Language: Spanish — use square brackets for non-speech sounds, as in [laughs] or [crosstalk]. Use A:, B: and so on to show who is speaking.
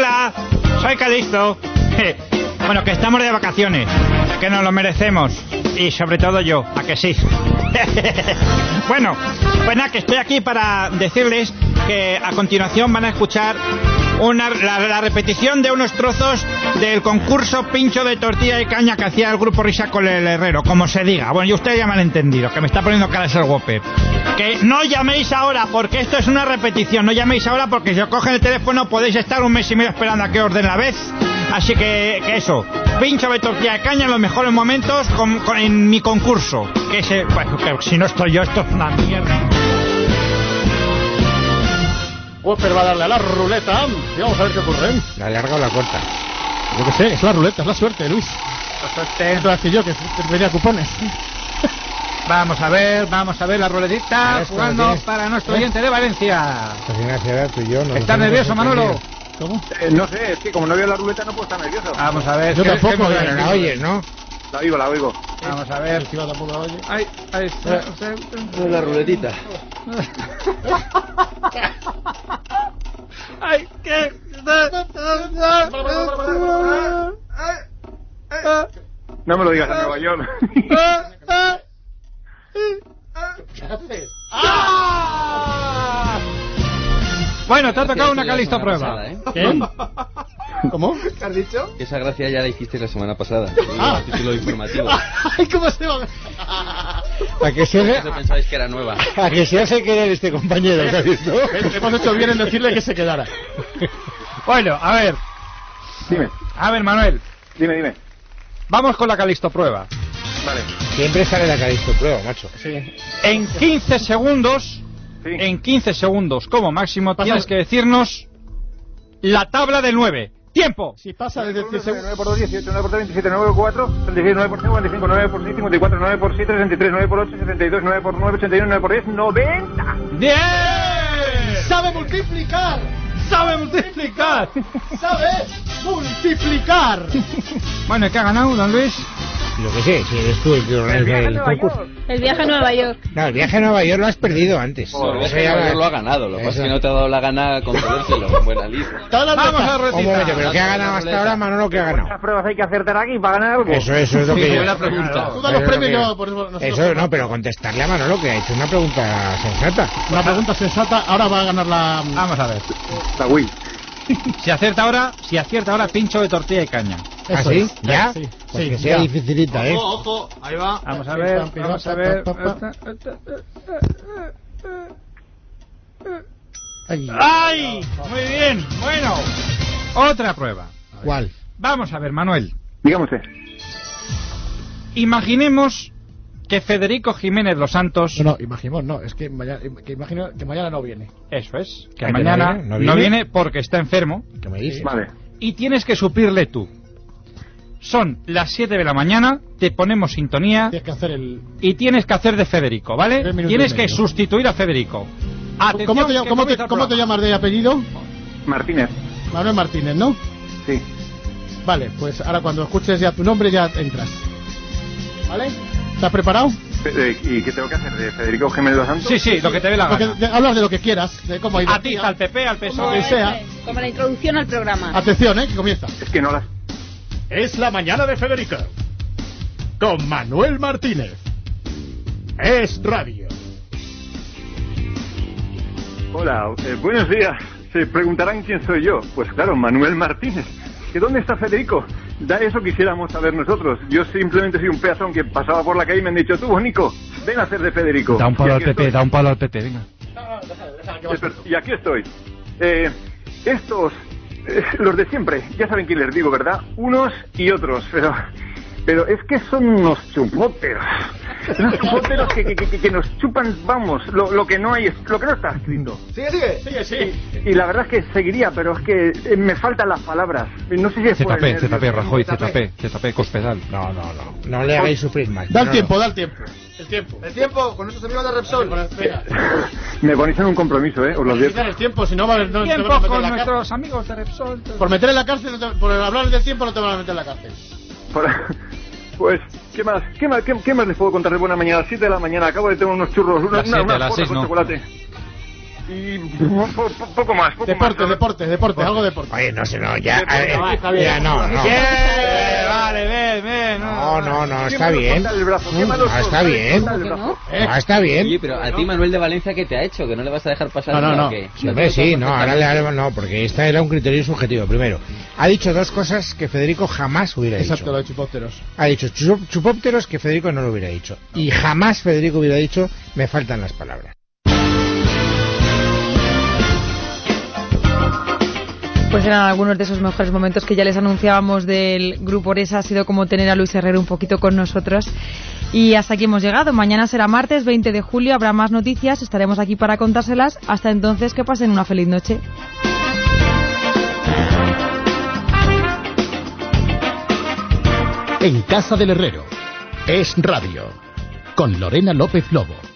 A: Hola, soy Calixto. Bueno, que estamos de vacaciones, que nos lo merecemos. Y sobre todo yo, a que sí. [laughs] bueno, pues nada, que estoy aquí para decirles que a continuación van a escuchar una, la, la repetición de unos trozos del concurso pincho de tortilla y caña que hacía el grupo Risa con el herrero, como se diga. Bueno, y ustedes ya me han entendido, que me está poniendo cara el Whopper. Que no llaméis ahora, porque esto es una repetición. No llaméis ahora porque si os cogen el teléfono podéis estar un mes y medio esperando a que os den la vez. Así que, que eso, pincho de tortilla de caña en los mejores momentos con- con- en mi concurso. Que, se, bueno, que si no estoy yo, esto es una mierda.
B: Whopper va a darle a la ruleta y vamos a ver qué ocurre.
C: La larga o la corta.
B: Yo qué sé, es la ruleta, es la suerte, Luis. La suerte. que yo, que tenía cupones.
A: Vamos a ver, vamos a ver la ruletita jugando
C: tienes.
A: para nuestro oyente de Valencia.
C: Y yo. nos
A: ¿Estás nervioso, Manolo?
B: ¿Cómo?
D: Eh, no sé, es que como no veo la ruleta no puedo estar nervioso.
A: Vamos a ver.
B: Yo
A: ¿qué-
B: tampoco? Pero
C: la oyes, ¿no?
D: La oigo, la oigo.
A: Vamos a ver.
B: Tampoco la oye.
A: Ay, ahí está.
E: La ruletita. [laughs]
A: Ay, qué.
D: No me lo digas en Nueva York.
A: Bueno, te ha tocado una
E: semana
A: prueba.
E: pasada, ¿eh?
B: ¿Qué? ¿Cómo?
D: ¿Qué has dicho?
E: Esa gracia ya la hiciste la semana pasada.
B: Ah.
E: El título informativo. [laughs]
B: Ay, ¿cómo se va?
C: A que se
E: Eso pensabais que era nueva.
C: a que se hace querer este compañero, ¿has visto?
B: Hemos hecho bien en decirle que se quedara.
A: Bueno, a ver.
D: Dime,
A: A ver, Manuel.
D: dime, dime.
A: Vamos con la Calisto prueba.
D: Vale.
C: Siempre sale la Calisto prueba, macho.
B: Sí.
A: En 15 segundos,
D: Sí.
A: en 15 segundos como máximo, tienes que decirnos la tabla del 9. ¡Tiempo!
B: Si pasa desde 10
D: 9
B: segundos.
D: por 2, 18, 9 por 3, 27, 9 por 4, 36, 9 por 5, 45, 9 por 6, 54, 9 por 7, 63, 9 por 8, 72, 9 por 9, 81, 9 por 10, 90.
A: ¡Bien!
B: ¡Sabe multiplicar!
A: ¡Sabe multiplicar!
B: ¡Sabe multiplicar!
A: bueno, ¿y qué ha ganado, don Luis?
C: Lo que sé, si eres tú el que organiza el concurso.
F: El viaje a Nueva York.
C: No, el viaje a Nueva York lo has perdido antes.
E: No, el
C: Eso
E: viaje
C: ya
E: a Nueva
C: la-
E: York lo ha ganado. Lo que pasa es que no te ha dado la gana concedérselo en buena lista. [laughs]
B: Las
A: Vamos a
B: letras.
C: Un momento, pero ¿qué ha ganado hasta ahora Manolo? ¿Qué ha ganado?
D: ¿Cuántas pruebas hay que acertar aquí para ganar algo?
C: Eso, eso es lo que yo...
E: buena pregunta.
B: Tú da los premios yo,
C: yo-
B: por eso
C: no, pero contestarle a Manolo que ha hecho una pregunta sensata.
B: Una pregunta sensata. Ahora va a ganar la.
A: Vamos a ver.
D: La Wii. [laughs]
A: Si acierta ahora, si acierta ahora, pincho de tortilla y caña.
C: ¿Ah, sí? ¿Ya?
B: Sí,
C: Pues
B: sí,
C: que sea
B: ya.
C: dificilita, ¿eh?
B: ojo, ahí va.
A: Vamos a ver, vamos a ver.
B: Ay.
A: ¡Ay! Muy bien, bueno. Otra prueba.
C: ¿Cuál?
A: Vamos a ver, Manuel.
D: Dígame usted.
A: Imaginemos que Federico Jiménez Los Santos.
B: No, no, imaginemos, no, es que mañana, que imagino que mañana no viene.
A: Eso es. Que
C: no
A: mañana
C: viene,
A: no viene. porque está enfermo.
C: ¿Qué me dices?
D: Vale.
A: Y tienes que suplirle tú. Son las 7 de la mañana, te ponemos sintonía
B: Tienes que hacer el.
A: y tienes que hacer de Federico, ¿vale? Tienes que sustituir a Federico. Atención,
B: ¿Cómo te, cómo, te, ¿Cómo te llamas de apellido?
D: Martínez.
B: Manuel Martínez, ¿no?
D: Sí.
B: Vale, pues ahora cuando escuches ya tu nombre ya entras. ¿Vale? ¿Estás preparado?
D: Eh, ¿Y qué tengo que hacer? ¿De Federico Jiménez dos Santos?
A: Sí, sí, lo que te dé la gana.
B: de- hablas de lo que quieras, de cómo.
A: A ti, al PP, al
B: Como
A: PSOE.
B: que sea.
F: Como la introducción al programa.
B: Atención, ¿eh? Que comienza.
D: Es que no las...
B: Es la mañana de Federico. Con Manuel Martínez. Es radio.
D: Hola, eh, buenos días. Se preguntarán quién soy yo. Pues claro, Manuel Martínez. ¿Que dónde está Federico? Da eso quisiéramos saber nosotros. Yo simplemente soy un peazón que pasaba por la calle y me han dicho, tú, Bonico, ven a hacer de Federico.
A: Da un palo al PP,
D: estoy.
A: da un palo al PP, venga.
D: Y aquí estoy. Eh, estos, [laughs] los de siempre, ya saben quién les digo, ¿verdad? Unos y otros, pero... Pero es que son unos chupoteros. Unos chupoteros que, que, que, que nos chupan, vamos, lo, lo que no hay, es- lo que no está escrito.
B: Sigue, sigue. Sigue, sigue.
D: Y la verdad es que seguiría, pero es que eh, me faltan las palabras. No sé si es por el
A: ZP, ZP. Rajoy, ZP, ZP, Cospedal.
C: No, no, no. No le hagáis sufrir más.
B: Da el
C: No,
B: tiempo,
C: no.
B: da el tiempo. El tiempo.
G: El tiempo con nuestros amigos de Repsol.
B: Venga.
D: Me ponéis en un compromiso, ¿eh? Os lo digo.
B: El tiempo, si no, va- no te van a
A: Tiempo
B: meter
A: con
B: en la cárcel.
A: nuestros amigos de Repsol.
B: Por meter en la cárcel, no te- por hablar del tiempo, no te van a meter en la cárcel.
D: Por- [laughs] Pues, ¿qué más? ¿Qué más, qué, qué más les puedo contar de buena mañana? A las 7 de la mañana acabo de tener unos churros, una,
A: Las
D: una,
A: siete,
D: unas
A: las seis
D: con
A: no.
D: chocolate. Y po- po- poco más. Poco
B: Deporte,
D: más.
B: deporte, deporte, algo deporte.
C: Oye, no sé, no, ya. A ver, ya, no, no.
A: Bien, vale, bien, bien.
C: No, no, no, está bien. Ah, está bien.
D: soltar el brazo.
C: Está bien.
E: Oye, pero a ti Manuel de Valencia, ¿qué te ha hecho? ¿Que no le vas a dejar pasar
B: No, no, no.
C: Sí, hombre, sí, no, ahora le haremos, no, porque esta era un criterio subjetivo. Primero, ha dicho dos cosas que Federico jamás hubiera
B: Exacto, lo
C: dicho.
B: de chupópteros.
C: Ha dicho chu- chupópteros que Federico no lo hubiera dicho. Y jamás Federico hubiera dicho, me faltan las palabras.
H: Pues eran algunos de esos mejores momentos que ya les anunciábamos del Grupo Oresa. Ha sido como tener a Luis Herrero un poquito con nosotros. Y hasta aquí hemos llegado. Mañana será martes 20 de julio. Habrá más noticias. Estaremos aquí para contárselas. Hasta entonces, que pasen una feliz noche.
I: En Casa del Herrero. Es Radio. Con Lorena López Lobo.